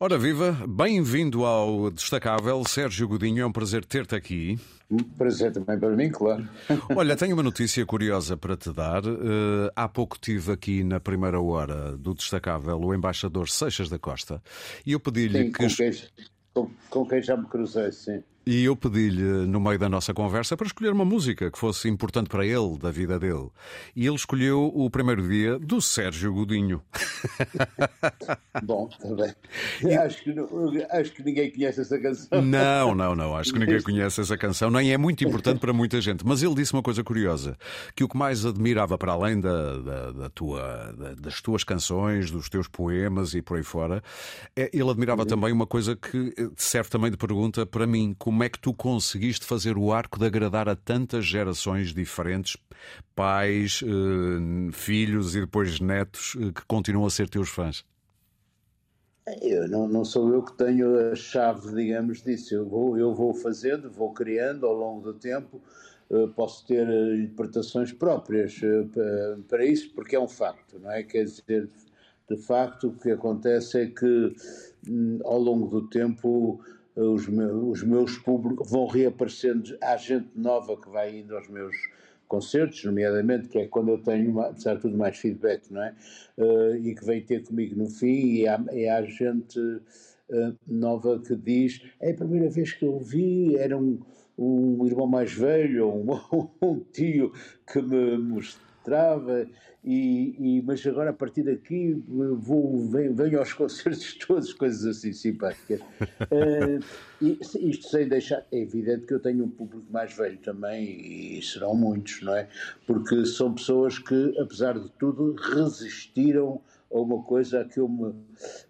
Ora viva, bem-vindo ao Destacável. Sérgio Godinho, é um prazer ter-te aqui. Um prazer também para mim, claro. Olha, tenho uma notícia curiosa para te dar. Uh, há pouco tive aqui na primeira hora do Destacável o embaixador Seixas da Costa e eu pedi-lhe que. Com quem, com, com quem já me cruzei, sim. E eu pedi-lhe, no meio da nossa conversa, para escolher uma música que fosse importante para ele, da vida dele. E ele escolheu o primeiro dia do Sérgio Godinho. Bom, também. E... Acho, que, acho que ninguém conhece essa canção. Não, não, não. Acho que ninguém conhece essa canção. Nem é muito importante para muita gente. Mas ele disse uma coisa curiosa: que o que mais admirava, para além da, da, da tua, da, das tuas canções, dos teus poemas e por aí fora, é, ele admirava uhum. também uma coisa que serve também de pergunta para mim. Como como é que tu conseguiste fazer o arco de agradar a tantas gerações diferentes, pais, eh, filhos e depois netos, eh, que continuam a ser teus fãs? Eu, não, não sou eu que tenho a chave, digamos, disso. Eu vou, eu vou fazendo, vou criando ao longo do tempo. Uh, posso ter interpretações próprias uh, para isso, porque é um facto, não é? Quer dizer, de facto, o que acontece é que hum, ao longo do tempo os meus, os meus públicos vão reaparecendo, há gente nova que vai indo aos meus concertos, nomeadamente, que é quando eu tenho, apesar de tudo, mais feedback, não é? Uh, e que vem ter comigo no fim, e há, e há gente uh, nova que diz: é a primeira vez que eu vi, era um, um irmão mais velho, um, um tio que me mostrava e, e, mas agora a partir daqui vou, venho, venho aos concertos todos, coisas assim simpáticas. uh, isto sem deixar, é evidente que eu tenho um público mais velho também, e serão muitos, não é? Porque são pessoas que, apesar de tudo, resistiram a uma coisa a que eu me,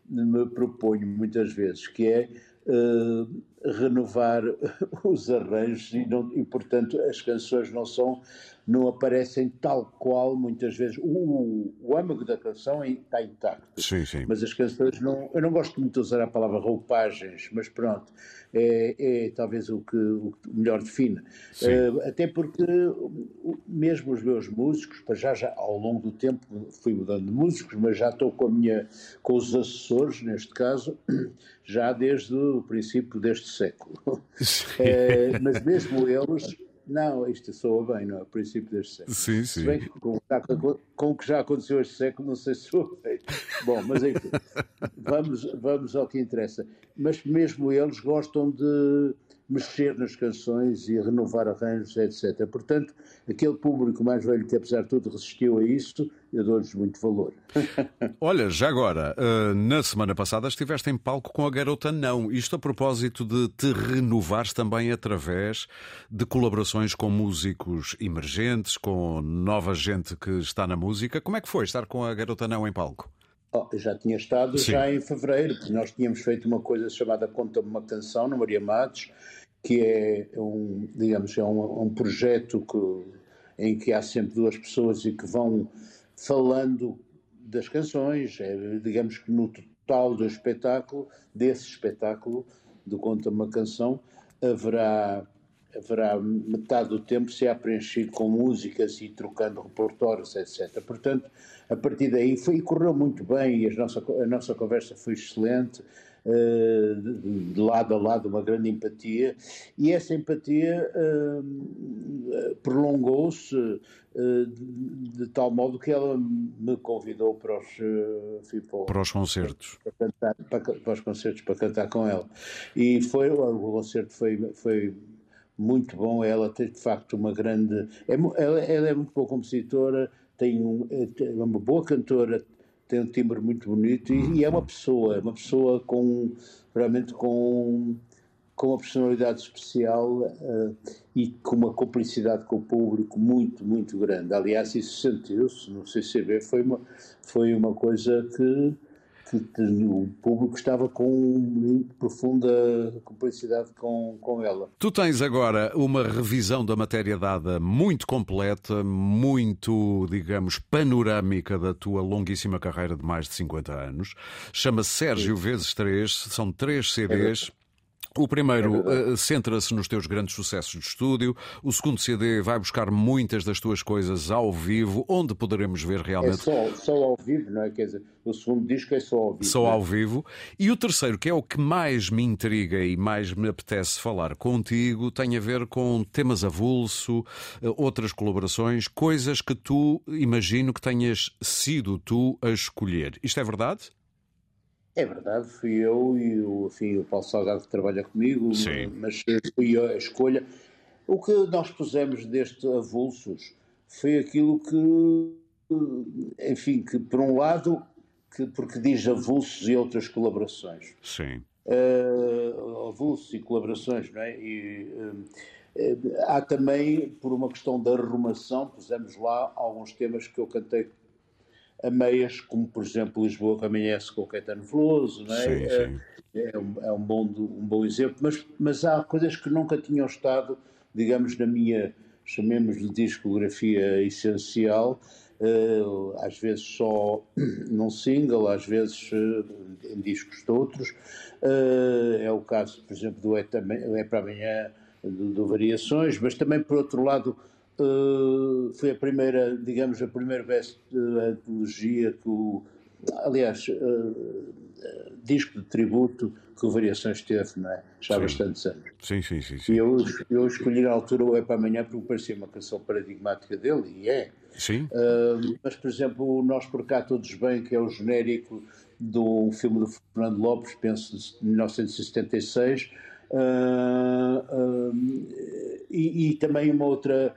me proponho muitas vezes, que é uh, renovar os arranjos e, não, e, portanto, as canções não são não aparecem tal qual muitas vezes. O, o âmago da canção está intacto. Sim, sim. Mas as canções não. Eu não gosto muito de usar a palavra roupagens, mas pronto, é, é talvez o que, o que melhor define. Uh, até porque mesmo os meus músicos, para já, já ao longo do tempo fui mudando de músicos, mas já estou com a minha com os assessores, neste caso, já desde o princípio deste século. É, mas mesmo eles não, isto soa bem, não é? O princípio deste século. Sim, sim. Se bem que, com, com, o que já aconteceu este século, não sei se soa bem. Bom, mas enfim, vamos, vamos ao que interessa. Mas mesmo eles gostam de mexer nas canções e renovar arranjos, etc. Portanto, aquele público mais velho que, apesar de tudo, resistiu a isso, eu dou-lhes muito valor. Olha, já agora, eh, na semana passada estiveste em palco com a Garota Não. Isto a propósito de te renovares também através de colaborações com músicos emergentes, com nova gente que está na música. Como é que foi estar com a Garota Não em palco? Oh, já tinha estado Sim. já em fevereiro, porque nós tínhamos feito uma coisa chamada Conta-me uma Canção, no Maria Matos, que é um, digamos, é um, um projeto que, em que há sempre duas pessoas e que vão falando das canções, é, digamos que no total do espetáculo, desse espetáculo, do Conta uma Canção, haverá, haverá metade do tempo se é preenchido com músicas e trocando repertórios, etc. Portanto, a partir daí foi, correu muito bem e a nossa, a nossa conversa foi excelente, uh, de, de, lado a lado, uma grande empatia, e essa empatia uh, prolongou-se uh, de, de, tal modo que ela me convidou para os, enfim, para, para, os concertos. Para, cantar, para, para, os concertos, para cantar com ela. E foi, o concerto foi, foi muito bom, ela tem de facto uma grande. É, ela, ela é muito boa compositora, tem um, é uma boa cantora, tem um timbre muito bonito e, e, é uma pessoa, é uma pessoa com realmente com, com uma personalidade especial uh, e com uma cumplicidade com o público muito, muito grande. Aliás, isso sentiu-se no CCB, foi uma, foi uma coisa que que o público estava com muito profunda cumplicidade com, com ela. Tu tens agora uma revisão da matéria dada muito completa, muito, digamos, panorâmica da tua longuíssima carreira de mais de 50 anos. Chama-se Sérgio Vezes 3, são três CDs. É O primeiro é uh, centra-se nos teus grandes sucessos de estúdio. O segundo CD vai buscar muitas das tuas coisas ao vivo, onde poderemos ver realmente. É só, só ao vivo, não é? Quer dizer, o segundo disco é só ao vivo. Só é? ao vivo. E o terceiro, que é o que mais me intriga e mais me apetece falar contigo, tem a ver com temas avulso, uh, outras colaborações, coisas que tu imagino que tenhas sido tu a escolher. Isto é verdade? É verdade, fui eu e o, enfim, o Paulo Salgado que trabalha comigo, Sim. mas fui a escolha. O que nós pusemos deste avulsos foi aquilo que, enfim, que por um lado, que, porque diz avulsos e outras colaborações. Sim. Uh, avulsos e colaborações, não é? E, uh, há também, por uma questão da arrumação, pusemos lá alguns temas que eu cantei a meias, como por exemplo Lisboa que amanhece com o Caetano Veloso, não é? Sim, sim. É, um, é um, bom, um bom exemplo, mas, mas há coisas que nunca tinham estado, digamos, na minha, chamemos-lhe discografia essencial, uh, às vezes só num single, às vezes uh, em discos de outros. Uh, é o caso, por exemplo, do É, é para Amanhã, do, do Variações, mas também, por outro lado, Uh, foi a primeira, digamos, a primeira best antologia que o, aliás, uh, disco de tributo que o Variações teve, não é? Já há bastantes anos. Sim, sim, sim. sim. E eu, eu escolhi na altura o É para Amanhã porque parecia uma canção paradigmática dele, e é. Sim. Uh, mas, por exemplo, o Nós Por Cá Todos Bem, que é o genérico do filme do Fernando Lopes, penso de 1976, e, e também uma outra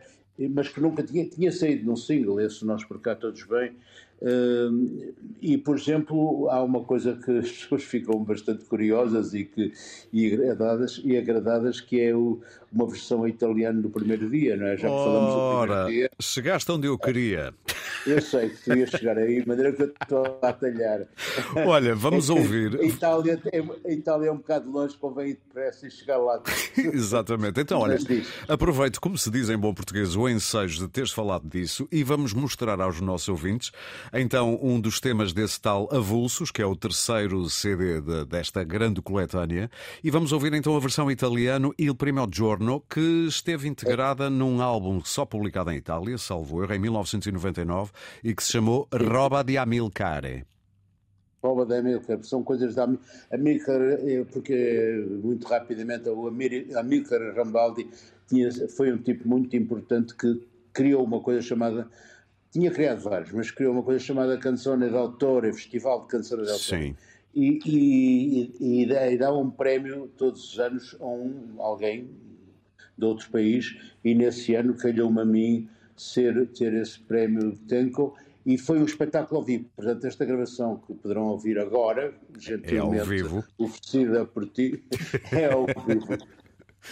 mas que nunca tinha, tinha saído num single, esse Nós Por Cá Todos Bem. Uh, e, por exemplo, há uma coisa que as pessoas ficam bastante curiosas e, que, e, agradadas, e agradadas, que é o, uma versão italiana do primeiro dia, não é? Já que falamos do primeiro dia. Chegaste onde eu queria. Eu sei que tu ias chegar aí, de maneira que eu estou a talhar. Olha, vamos ouvir. A Itália, a Itália é um bocado longe, convém ir depressa e chegar lá. Exatamente. Então, olha, aproveito, como se diz em bom português, o ensejo de teres falado disso e vamos mostrar aos nossos ouvintes então um dos temas desse tal Avulsos, que é o terceiro CD de, desta grande coletânea, e vamos ouvir então a versão italiana Il Primo Giorno, que esteve integrada num álbum só publicado em Itália, salvo erro, em 1999, e que se chamou Roba di Amilcare. Roba de Amilcar, são coisas da Amilcar, porque muito rapidamente o Amilcar Rambaldi tinha, foi um tipo muito importante que criou uma coisa chamada tinha criado vários, mas criou uma coisa chamada Canzone d'Autore, Festival de Canzone d'Autore. Sim. E, e, e, e dá um prémio todos os anos a um, alguém de outro país, e nesse ano calhou-me a mim ser, ter esse prémio Tenco, e foi um espetáculo ao vivo. Portanto, esta gravação que poderão ouvir agora, gentilmente é ao vivo. oferecida por ti, é ao vivo.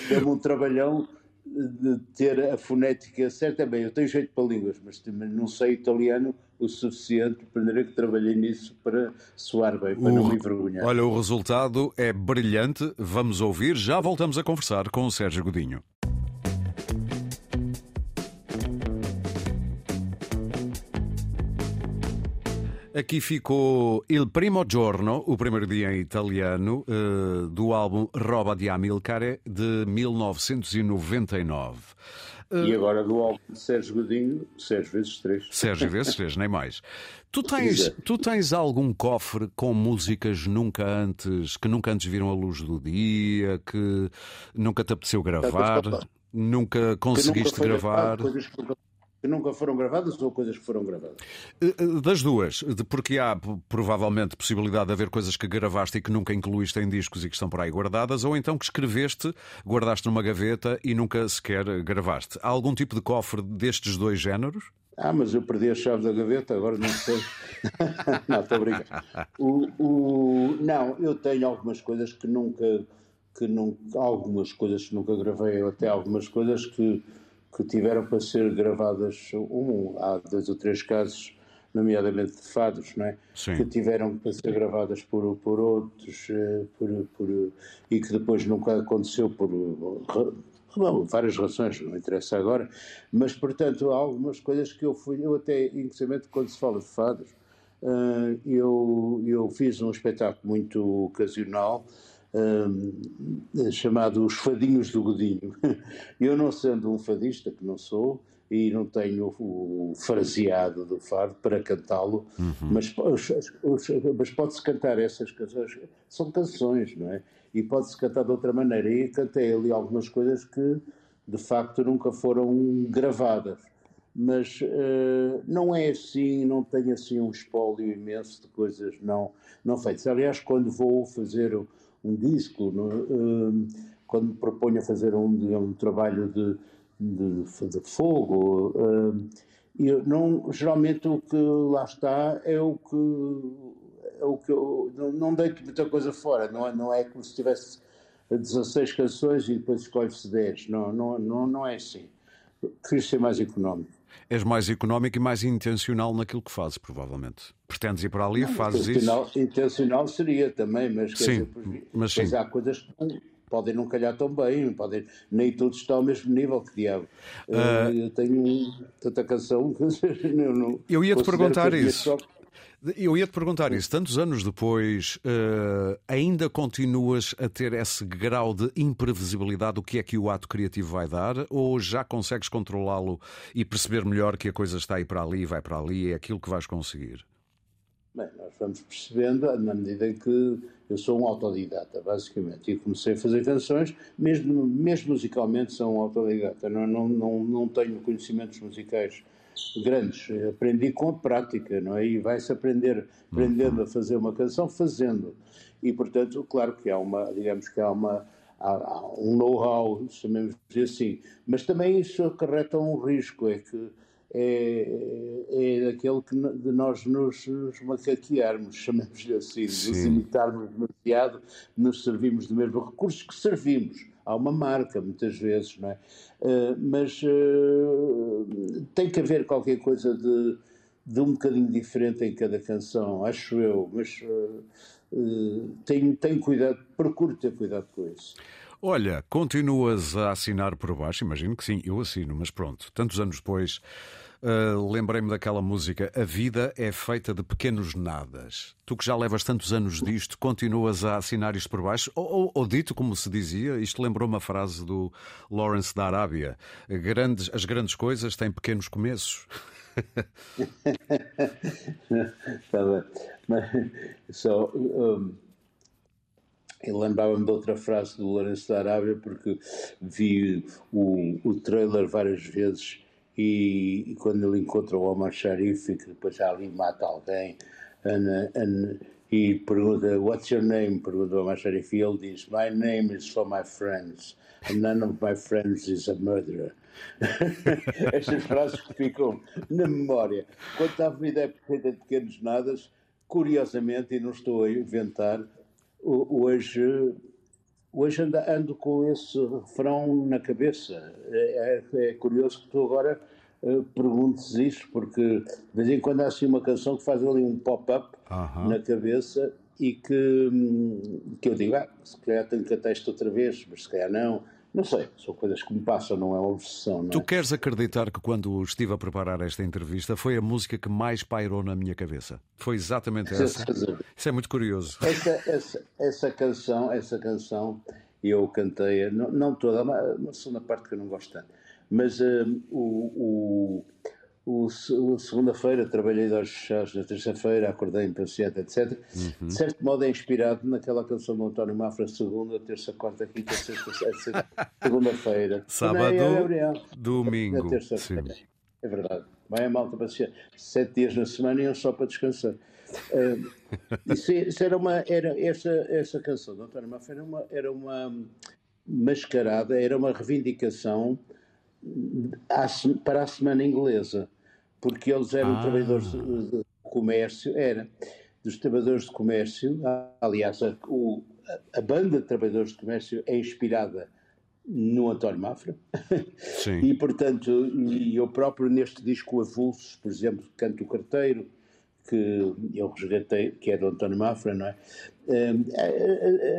Deu-me um trabalhão de ter a fonética certa. Bem, eu tenho jeito para línguas, mas não sei italiano o suficiente, primeiro que trabalhei nisso para soar bem, para o, não me envergonhar. Olha, o resultado é brilhante. Vamos ouvir, já voltamos a conversar com o Sérgio Godinho. Aqui ficou Il Primo Giorno, o primeiro dia em italiano, uh, do álbum Roba di Amilcare de 1999. Uh, e agora do álbum de Sérgio Godinho, Sérgio vezes três. Sérgio vezes três, nem mais. Tu tens, tu tens algum cofre com músicas nunca antes, que nunca antes viram a luz do dia, que nunca te apeteceu gravar, nunca conseguiste nunca gravar? Coisas que nunca que nunca foram gravadas ou coisas que foram gravadas? Das duas, porque há provavelmente possibilidade de haver coisas que gravaste e que nunca incluíste em discos e que estão por aí guardadas, ou então que escreveste, guardaste numa gaveta e nunca sequer gravaste. Há algum tipo de cofre destes dois géneros? Ah, mas eu perdi a chave da gaveta, agora não sei. não, estou a brincar. O, o... Não, eu tenho algumas coisas que nunca, que nunca. Algumas coisas que nunca gravei, até algumas coisas que que tiveram para ser gravadas, um, há dois ou três casos, nomeadamente de fados, não é? Sim. que tiveram para ser gravadas por, por outros eh, por, por, e que depois nunca aconteceu por bom, várias razões, não interessa agora, mas portanto há algumas coisas que eu fui, eu até, inclusive quando se fala de fados, eh, eu, eu fiz um espetáculo muito ocasional uh, chamado Os Fadinhos do Godinho. Eu não sendo um fadista, que não sou, e não tenho o fraseado do fado para cantá-lo, uhum. mas, mas pode-se cantar essas canções, são canções, não é? E pode-se cantar de outra maneira. E cantei ali algumas coisas que de facto nunca foram gravadas. Mas uh, não é assim, não tenho assim um espólio imenso de coisas não, não feitas. Aliás, quando vou fazer um, disco, no, uh, quando me proponho a fazer um, um trabalho de de, de fogo. Uh, eu não, geralmente o que lá está é o que, é o que eu não, não deito muita coisa fora, não é, não é como se tivesse 16 canções e depois escolhe-se 10. Não, não, não, não é assim. Prefiro ser mais económico. És mais económico e mais intencional naquilo que fazes, provavelmente. Pretendes ir para ali, e fazes intencional, isso. Intencional seria também, mas, sim, dizer, mas sim. há coisas que podem não calhar tão bem, podem, nem todos estão ao mesmo nível que diabo. Uh, eu tenho tanta canção que eu não. Eu ia te perguntar isso. Eu ia te perguntar isso. Tantos anos depois, uh, ainda continuas a ter esse grau de imprevisibilidade do que é que o ato criativo vai dar? Ou já consegues controlá-lo e perceber melhor que a coisa está aí para ali vai para ali? É aquilo que vais conseguir? Bem, nós vamos percebendo na medida que eu sou um autodidata, basicamente, e comecei a fazer canções, mesmo, mesmo musicalmente sou um autodidata, não, não, não, não tenho conhecimentos musicais grandes, aprendi com a prática, não é? E vai-se aprender, aprendendo a fazer uma canção, fazendo. E, portanto, claro que há uma, digamos que há uma, há, um know-how, chamemos assim, mas também isso acarreta um risco, é que é, é aquele que, de nós nos, nos macaquearmos, chamemos-lhe assim, nos imitarmos demasiado, nos servimos do mesmo recurso que servimos. Há uma marca, muitas vezes, não é? Uh, mas uh, tem que haver qualquer coisa de, de um bocadinho diferente em cada canção, acho eu, mas uh, tenho, tenho cuidado, procuro ter cuidado com isso. Olha, continuas a assinar por baixo? Imagino que sim, eu assino, mas pronto, tantos anos depois Uh, Lembrei-me daquela música A Vida é feita de pequenos nadas. Tu que já levas tantos anos disto, continuas a assinar isto por baixo? Ou, ou, ou dito como se dizia, isto lembrou uma frase do Lawrence da Arábia: grandes, As grandes coisas têm pequenos começos. Está bem. Mas. Um... Eu lembrava-me de outra frase do Lourenço da Arábia porque vi o, o trailer várias vezes e, e, quando ele encontra o Omar Sharif que depois ali mata alguém and, and, e pergunta What's your name? pergunta o Omar Sharif e ele diz My name is for my friends. And none of my friends is a murderer. Estas frases que ficam na memória. Quanto à vida é feita de pequenos nadas curiosamente e não estou a inventar hoje Hoje ando, ando, com esse refrão na cabeça. É, é, é curioso que tu agora uh, perguntes isto, porque de vez em quando há assim uma canção que faz ali um pop-up na cabeça e que, hum, que eu digo, ah, se calhar tenho que cantar isto outra vez, mas se calhar não. Não sei, são coisas que me passam, não é uma obsessão. Não é? Tu queres acreditar que quando estive a preparar esta entrevista foi a música que mais pairou na minha cabeça? Foi exatamente essa. Isso é muito curioso. Essa, essa, essa canção, essa canção, eu cantei, não, não toda, uma, segunda parte que eu não gosto tanto, mas uh, o, o o, o segunda-feira trabalhei de olhos fechados, na terça-feira acordei impaciente, etc. Uhum. De certo modo é inspirado naquela canção do António Mafra, segunda, terça, quarta, quinta, sexta, sexta segunda-feira. Sábado, domingo. terça-feira. É verdade. Vai a malta para sete dias na semana e um só para descansar. Uh, isso, isso, era uma, era essa, essa canção do António Mafra era uma, era uma mascarada, era uma reivindicação para a semana inglesa porque eles eram ah. trabalhadores de comércio, era dos trabalhadores de comércio, aliás, a, o, a, banda de trabalhadores de comércio é inspirada no António Mafra Sim. e portanto e eu próprio neste disco Avulsos, por exemplo, Canto o Carteiro que eu resgatei, que é do António Mafra, não é? Hum,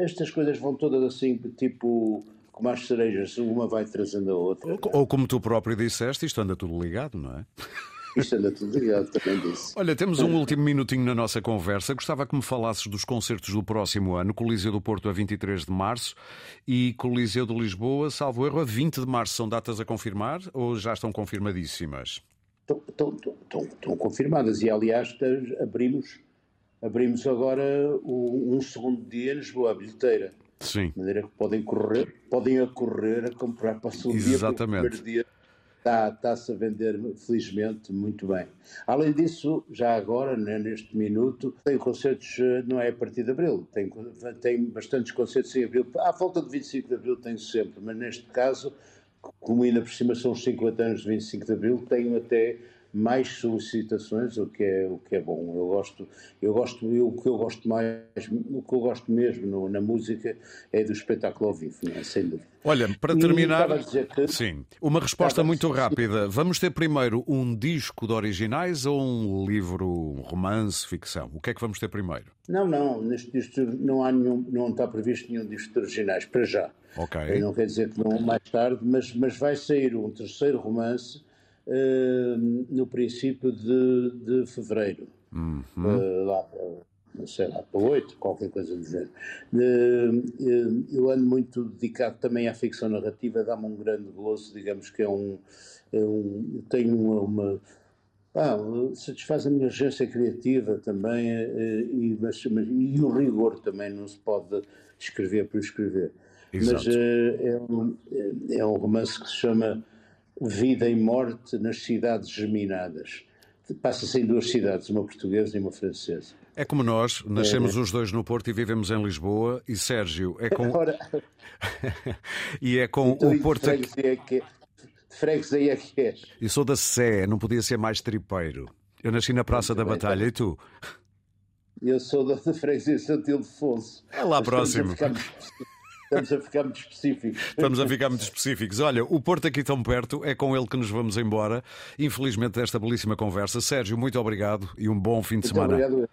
estas coisas vão todas assim, tipo como as cerejas, uma vai trazendo a outra. Ou, ou como tu próprio disseste, isto anda tudo ligado, não é? Isto anda tudo ligado, também disse. Olha, temos um último minutinho na nossa conversa. Gostava que me falasses dos concertos do próximo ano. Coliseu do Porto a 23 de março e Coliseu de Lisboa, salvo erro, a 20 de março. São datas a confirmar ou já estão confirmadíssimas? Estão, estão, estão, estão confirmadas e, aliás, abrimos, abrimos agora um segundo dia em Lisboa, a bilheteira. Sim. De maneira que podem correr, podem a correr a comprar para o segundo Exatamente. dia, dia está, está-se a vender, felizmente, muito bem. Além disso, já agora, né, neste minuto, tem concertos, eh, não é a partir de abril, tem, tem bastantes concertos em abril. À volta de 25 de abril tenho sempre, mas neste caso, como ainda por cima são os 50 anos de 25 de abril, tenho até mais solicitações, o que é o que é bom. Eu gosto, eu gosto, eu, o que eu gosto mais, o que eu gosto mesmo no, na música é do espetáculo ao vivo, é? sem dúvida. Olha, para terminar, que... sim, uma resposta muito rápida. Vamos ter primeiro um disco de originais ou um livro, um romance, ficção? O que é que vamos ter primeiro? Não, não, neste disco não há nenhum, não está previsto nenhum disco de originais para já. Ok. Não quer dizer que não mais tarde, mas, mas vai sair um terceiro romance uh, no princípio de, de fevereiro. Uhum. Uh, lá, sei lá, para oito, qualquer coisa do género. Uh, eu ando muito dedicado também à ficção narrativa, dá-me um grande gozo, digamos que é um. É um tenho uma, uma ah, satisfaz a minha urgência criativa também e, mas, mas, e o rigor também não se pode escrever por escrever. Exato. Mas é, um, é um romance que se chama vida e morte nas cidades geminadas. Passa-se em duas cidades, uma portuguesa e uma francesa. É como nós, nascemos é. os dois no Porto e vivemos em Lisboa, e Sérgio é com. Ora... e é com então, o Porto. É que... Freguesia é que és. E sou da Sé, não podia ser mais tripeiro. Eu nasci na Praça da Batalha, e tu? Eu sou da Freguesia Santo Ildefonso. É lá próximo. Estamos a ficar muito específicos. Estamos a ficar muito específicos. Olha, o Porto aqui tão perto, é com ele que nos vamos embora. Infelizmente, desta belíssima conversa. Sérgio, muito obrigado e um bom fim de muito semana. Obrigado.